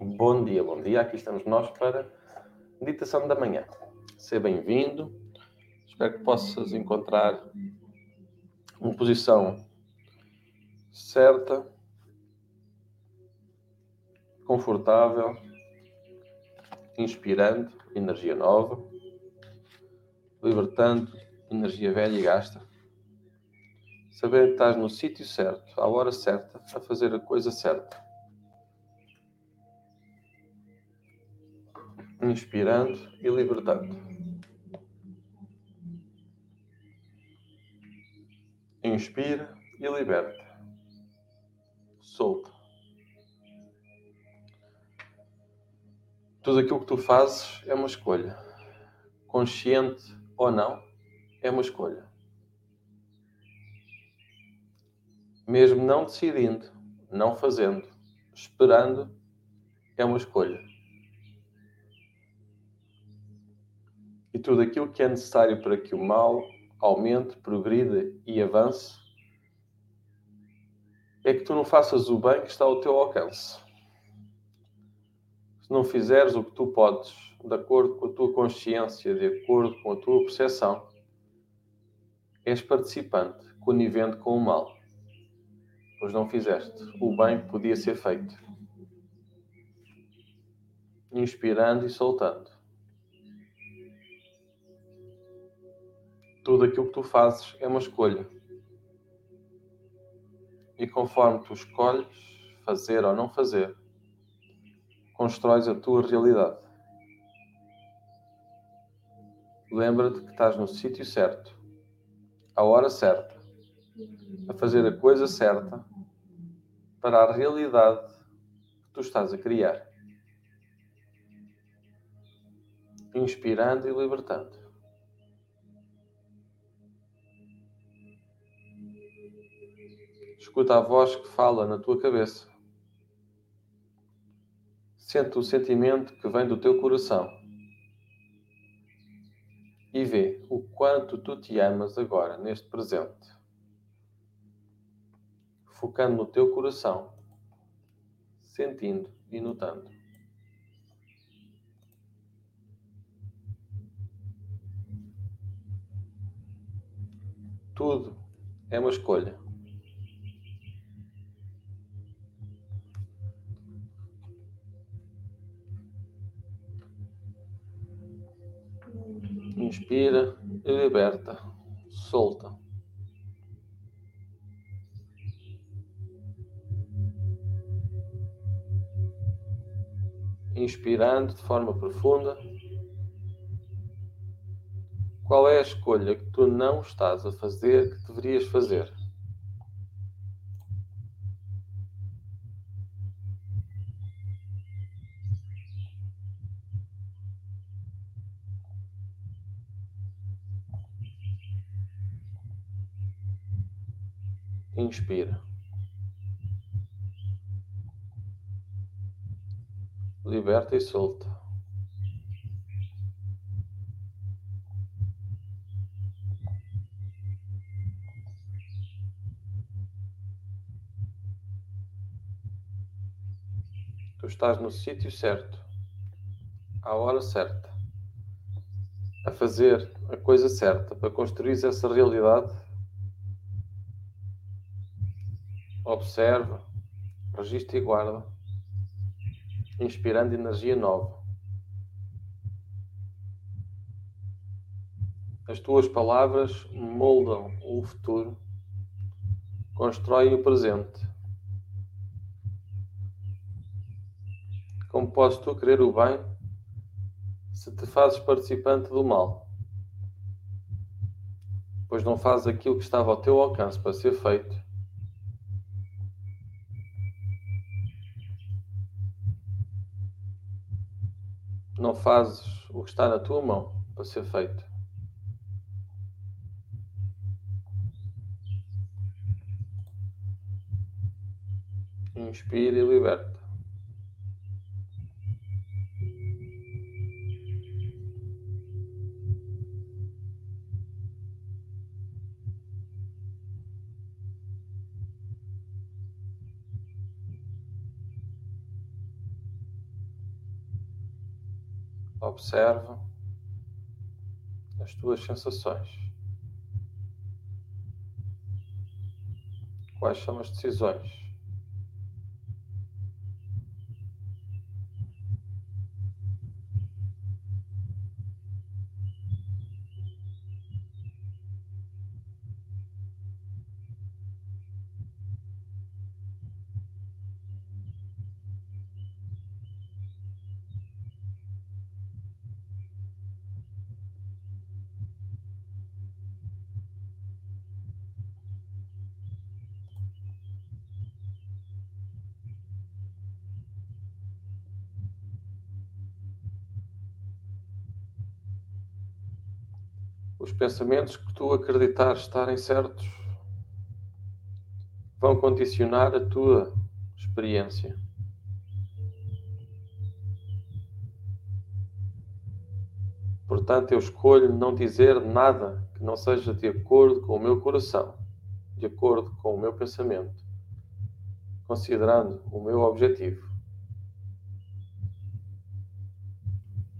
Bom dia, bom dia. Aqui estamos nós para meditação da manhã. Seja bem-vindo. Espero que possas encontrar uma posição certa, confortável, inspirando energia nova, libertando energia velha e gasta. Saber que estás no sítio certo, à hora certa, a fazer a coisa certa. Inspirando e libertando. Inspira e liberta. Solta. Tudo aquilo que tu fazes é uma escolha. Consciente ou não, é uma escolha. Mesmo não decidindo, não fazendo, esperando, é uma escolha. E tudo aquilo que é necessário para que o mal aumente, progrida e avance é que tu não faças o bem que está ao teu alcance. Se não fizeres o que tu podes, de acordo com a tua consciência, de acordo com a tua percepção, és participante, conivente com o mal. Pois não fizeste o bem que podia ser feito. Inspirando e soltando. Tudo aquilo que tu fazes é uma escolha. E conforme tu escolhes fazer ou não fazer, constróis a tua realidade. Lembra-te que estás no sítio certo à hora certa, a fazer a coisa certa para a realidade que tu estás a criar. Inspirando e libertando. Escuta a voz que fala na tua cabeça. Sente o sentimento que vem do teu coração e vê o quanto tu te amas agora, neste presente. Focando no teu coração, sentindo e notando. Tudo é uma escolha. Inspira e liberta. Solta. Inspirando de forma profunda. Qual é a escolha que tu não estás a fazer que deverias fazer? Inspira. Liberta e solta. Tu estás no sítio certo, à hora certa, a fazer a coisa certa para construir essa realidade Observa, registra e guarda, inspirando energia nova. As tuas palavras moldam o futuro, constroem o presente. Como podes tu querer o bem se te fazes participante do mal? Pois não fazes aquilo que estava ao teu alcance para ser feito não fazes o que está na tua mão para ser feito. Inspira e liberta. Observa as tuas sensações. Quais são as decisões? Os pensamentos que tu acreditares estarem certos vão condicionar a tua experiência. Portanto, eu escolho não dizer nada que não seja de acordo com o meu coração, de acordo com o meu pensamento, considerando o meu objetivo.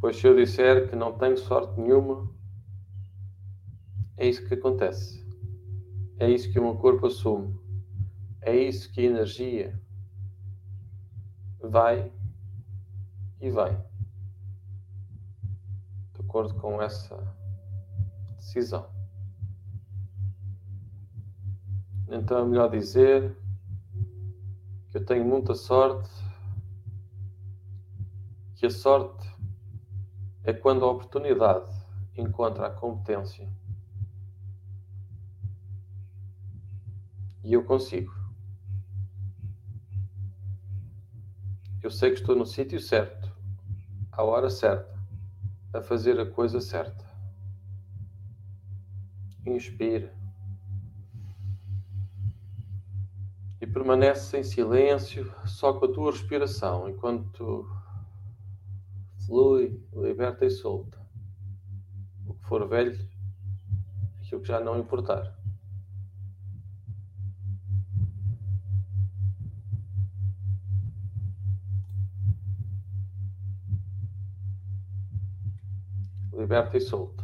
Pois se eu disser que não tenho sorte nenhuma, é isso que acontece. É isso que o meu corpo assume. É isso que a energia vai e vai. De acordo com essa decisão. Então é melhor dizer que eu tenho muita sorte, que a sorte é quando a oportunidade encontra a competência. E eu consigo. Eu sei que estou no sítio certo, à hora certa, a fazer a coisa certa. Inspira. E permanece em silêncio, só com a tua respiração, enquanto flui, liberta e solta. O que for velho, aquilo que já não importar. Liberta e solta.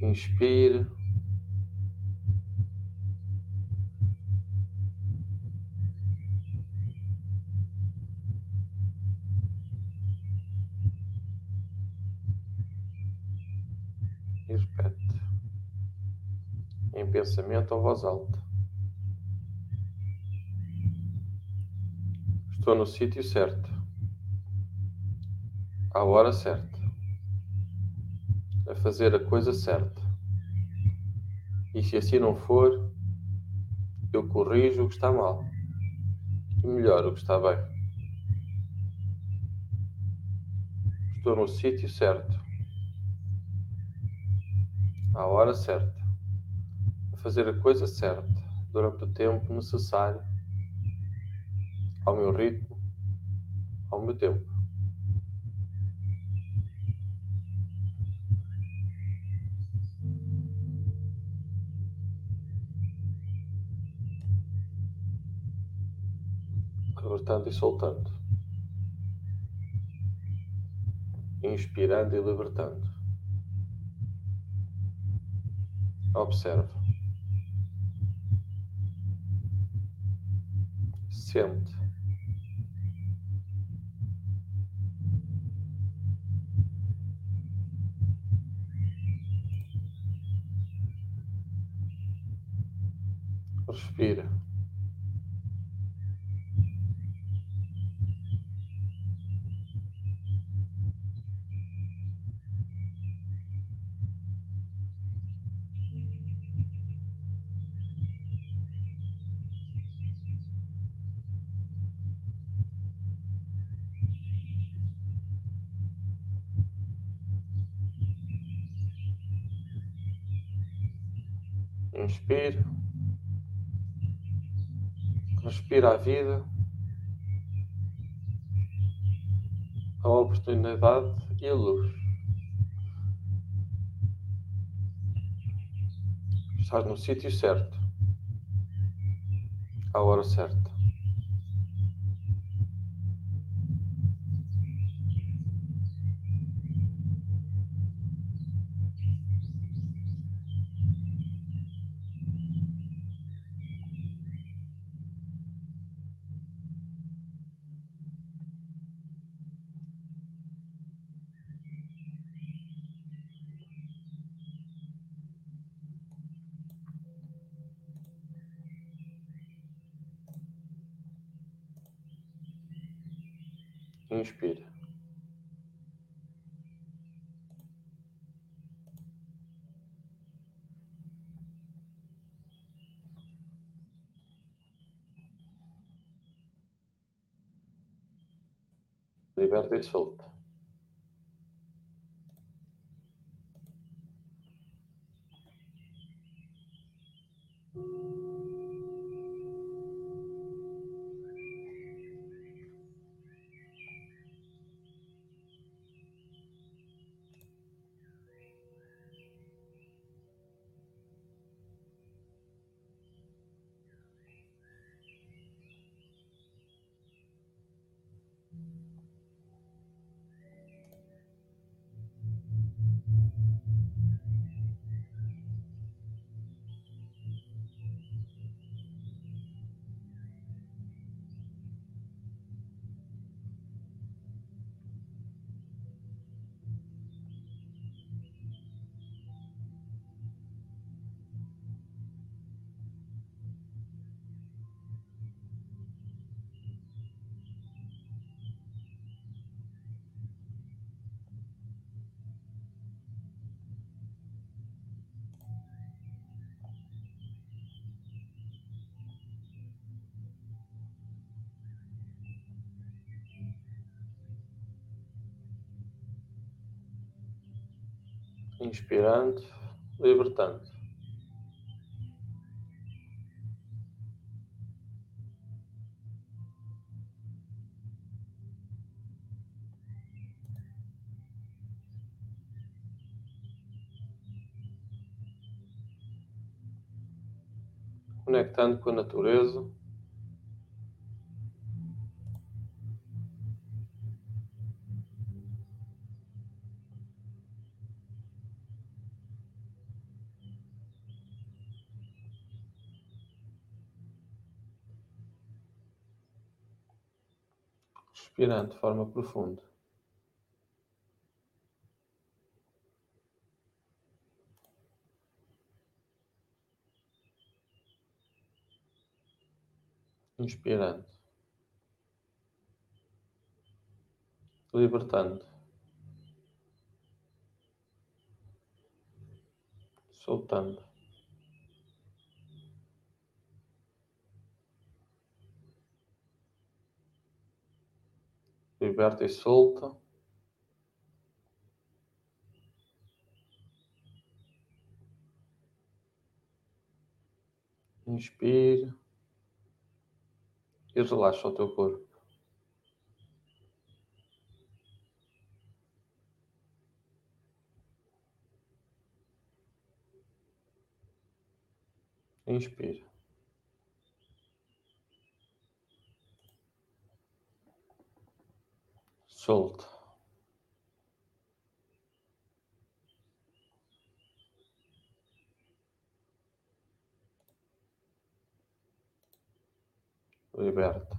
Inspire. E repete. Em pensamento ou voz alta. Estou no sítio certo. À hora certa a fazer a coisa certa. E se assim não for, eu corrijo o que está mal e melhoro o que está bem. Estou no sítio certo, à hora certa, a fazer a coisa certa, durante o tempo necessário, ao meu ritmo, ao meu tempo. libertando e soltando. Inspirando e libertando. Observa. Sente. Respira. Inspira. Respira a vida, a oportunidade e a luz. Estás no sítio certo, à hora certa. Inspira. Liberta e solta. Inspirando, libertando. Conectando com a natureza. Respirando de forma profunda. Inspirando. Libertando. Soltando. Liberta e solta. Inspira e relaxa o teu corpo. Inspira. Solta. Liberta.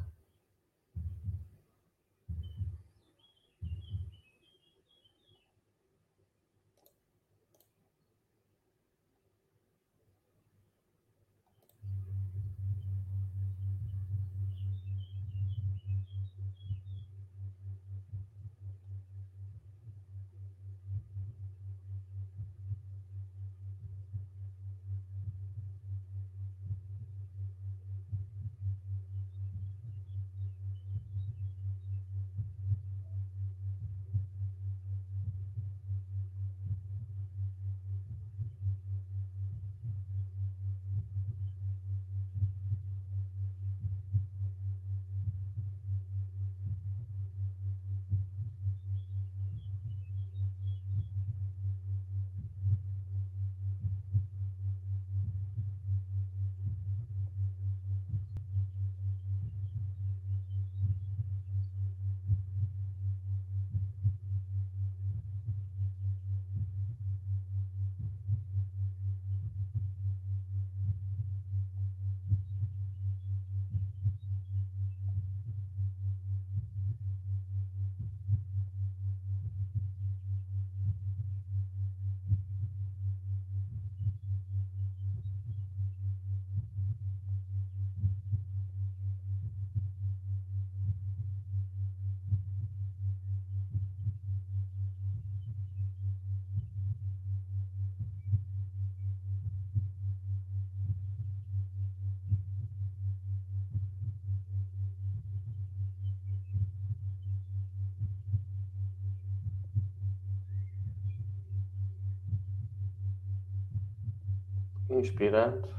Inspirando,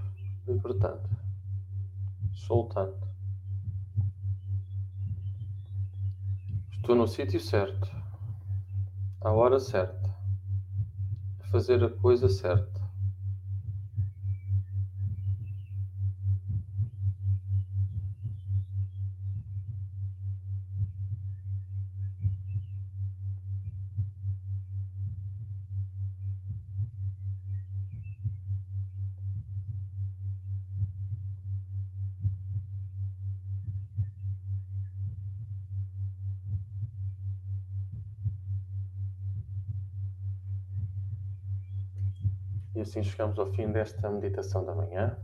libertando, soltando. Estou no sítio certo, à hora certa, a fazer a coisa certa. E assim chegamos ao fim desta meditação da manhã.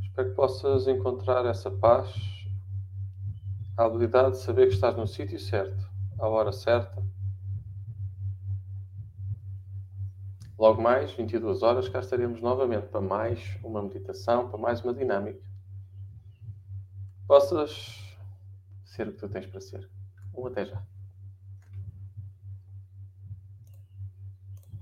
Espero que possas encontrar essa paz, a habilidade de saber que estás no sítio certo, à hora certa. Logo mais, 22 horas, cá estaremos novamente para mais uma meditação, para mais uma dinâmica. Possas ser o que tu tens para ser. Um até já.